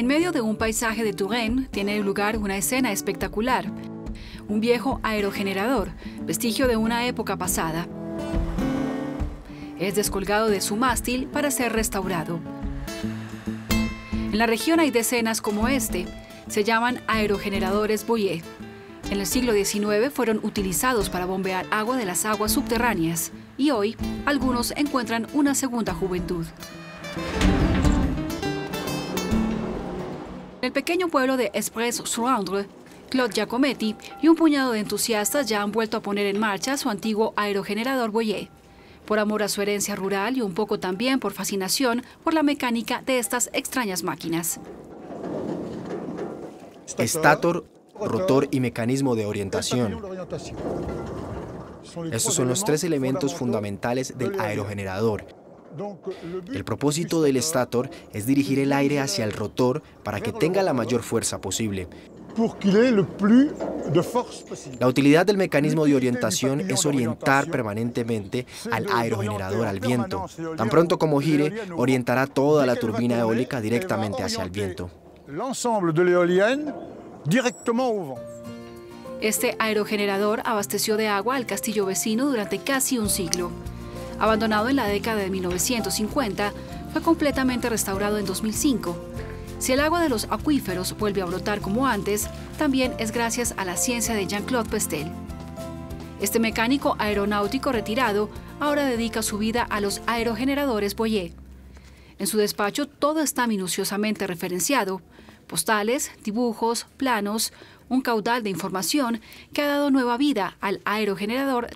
En medio de un paisaje de Touraine tiene lugar una escena espectacular. Un viejo aerogenerador, vestigio de una época pasada. Es descolgado de su mástil para ser restaurado. En la región hay decenas como este. Se llaman aerogeneradores Boyer. En el siglo XIX fueron utilizados para bombear agua de las aguas subterráneas y hoy algunos encuentran una segunda juventud. El pequeño pueblo de Espres-sur-Indre, Claude Giacometti y un puñado de entusiastas ya han vuelto a poner en marcha su antiguo aerogenerador Boyer, por amor a su herencia rural y un poco también por fascinación por la mecánica de estas extrañas máquinas. Estator, rotor y mecanismo de orientación. Estos son los tres elementos fundamentales del aerogenerador el propósito del estator es dirigir el aire hacia el rotor para que tenga la mayor fuerza posible. La utilidad del mecanismo de orientación es orientar permanentemente al aerogenerador al viento. Tan pronto como gire, orientará toda la turbina eólica directamente hacia el viento. Este aerogenerador abasteció de agua al castillo vecino durante casi un siglo. Abandonado en la década de 1950, fue completamente restaurado en 2005. Si el agua de los acuíferos vuelve a brotar como antes, también es gracias a la ciencia de Jean-Claude Pestel. Este mecánico aeronáutico retirado ahora dedica su vida a los aerogeneradores Boyer. En su despacho todo está minuciosamente referenciado, postales, dibujos, planos, un caudal de información que ha dado nueva vida al aerogenerador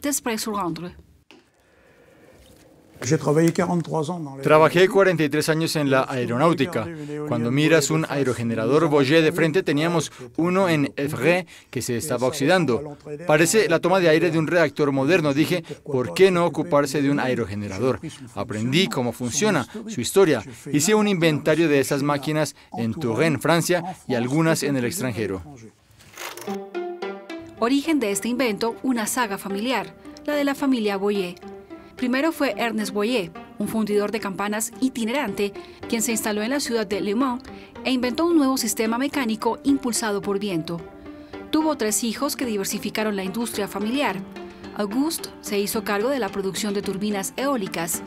Trabajé 43 años en la aeronáutica. Cuando miras un aerogenerador Boyer de frente, teníamos uno en Evray que se estaba oxidando. Parece la toma de aire de un reactor moderno. Dije, ¿por qué no ocuparse de un aerogenerador? Aprendí cómo funciona, su historia. Hice un inventario de esas máquinas en Touraine, Francia, y algunas en el extranjero. Origen de este invento, una saga familiar, la de la familia Boyer. Primero fue Ernest Boyer, un fundidor de campanas itinerante, quien se instaló en la ciudad de Le Mans e inventó un nuevo sistema mecánico impulsado por viento. Tuvo tres hijos que diversificaron la industria familiar. Auguste se hizo cargo de la producción de turbinas eólicas.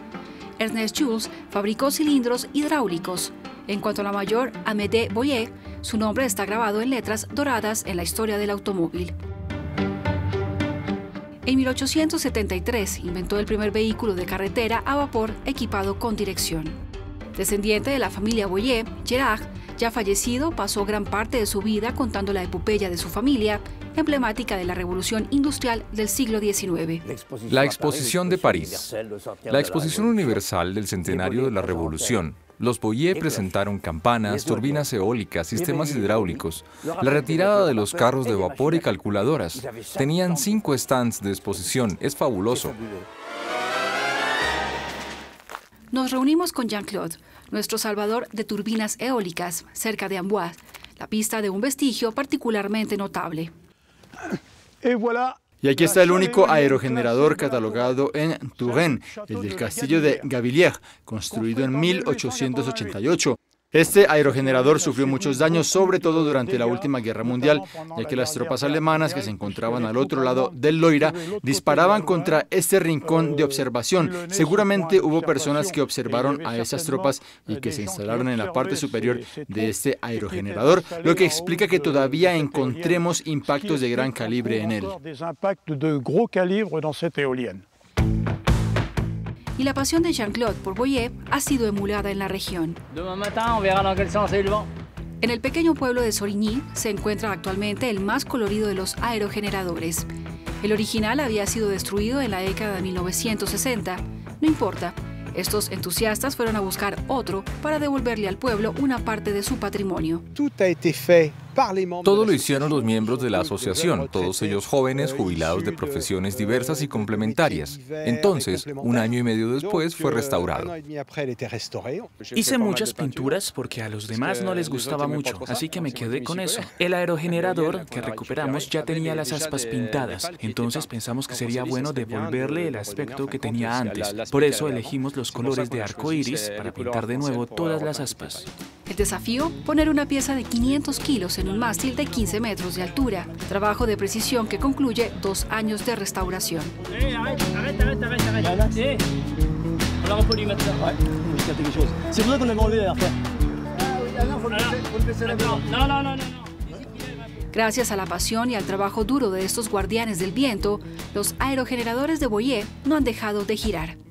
Ernest Jules fabricó cilindros hidráulicos. En cuanto a la mayor, Amédée Boyer, su nombre está grabado en letras doradas en la historia del automóvil. En 1873 inventó el primer vehículo de carretera a vapor equipado con dirección. Descendiente de la familia Boyer, Gerard, ya fallecido, pasó gran parte de su vida contando la epopeya de su familia, emblemática de la revolución industrial del siglo XIX. La exposición de París. La exposición universal del centenario de la revolución los Boyer presentaron campanas, turbinas eólicas, sistemas hidráulicos, la retirada de los carros de vapor y calculadoras. Tenían cinco stands de exposición. Es fabuloso. Nos reunimos con Jean-Claude, nuestro salvador de turbinas eólicas, cerca de Amboise, la pista de un vestigio particularmente notable. Y aquí está el único aerogenerador catalogado en Touraine, el del castillo de Gavilliers, construido en 1888. Este aerogenerador sufrió muchos daños, sobre todo durante la última guerra mundial, ya que las tropas alemanas que se encontraban al otro lado del Loira disparaban contra este rincón de observación. Seguramente hubo personas que observaron a esas tropas y que se instalaron en la parte superior de este aerogenerador, lo que explica que todavía encontremos impactos de gran calibre en él y la pasión de Jean-Claude por Boyer ha sido emulada en la región. En el pequeño pueblo de Sorigny se encuentra actualmente el más colorido de los aerogeneradores. El original había sido destruido en la década de 1960. No importa, estos entusiastas fueron a buscar otro para devolverle al pueblo una parte de su patrimonio. Todo lo hicieron los miembros de la asociación, todos ellos jóvenes, jubilados de profesiones diversas y complementarias. Entonces, un año y medio después, fue restaurado. Hice muchas pinturas porque a los demás no les gustaba mucho, así que me quedé con eso. El aerogenerador que recuperamos ya tenía las aspas pintadas, entonces pensamos que sería bueno devolverle el aspecto que tenía antes. Por eso elegimos los colores de arco iris para pintar de nuevo todas las aspas. El desafío, poner una pieza de 500 kilos en un mástil de 15 metros de altura. Trabajo de precisión que concluye dos años de restauración. Gracias a la pasión y al trabajo duro de estos guardianes del viento, los aerogeneradores de Boyer no han dejado de girar.